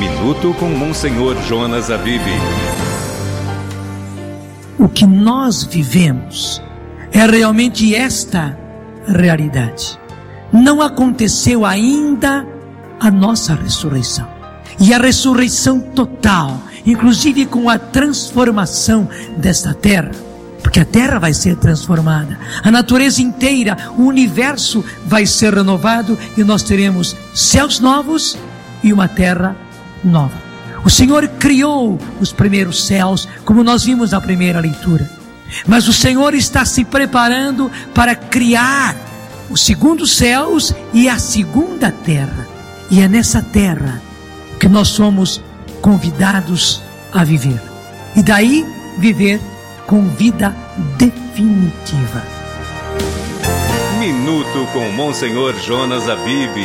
Minuto com Monsenhor Jonas Abib. O que nós vivemos é realmente esta realidade. Não aconteceu ainda a nossa ressurreição. E a ressurreição total, inclusive com a transformação desta terra, porque a terra vai ser transformada, a natureza inteira, o universo vai ser renovado e nós teremos céus novos e uma terra nova. O Senhor criou os primeiros céus, como nós vimos na primeira leitura. Mas o Senhor está se preparando para criar os segundos céus e a segunda terra. E é nessa terra que nós somos convidados a viver. E daí viver com vida definitiva. Minuto com Monsenhor Jonas Abib.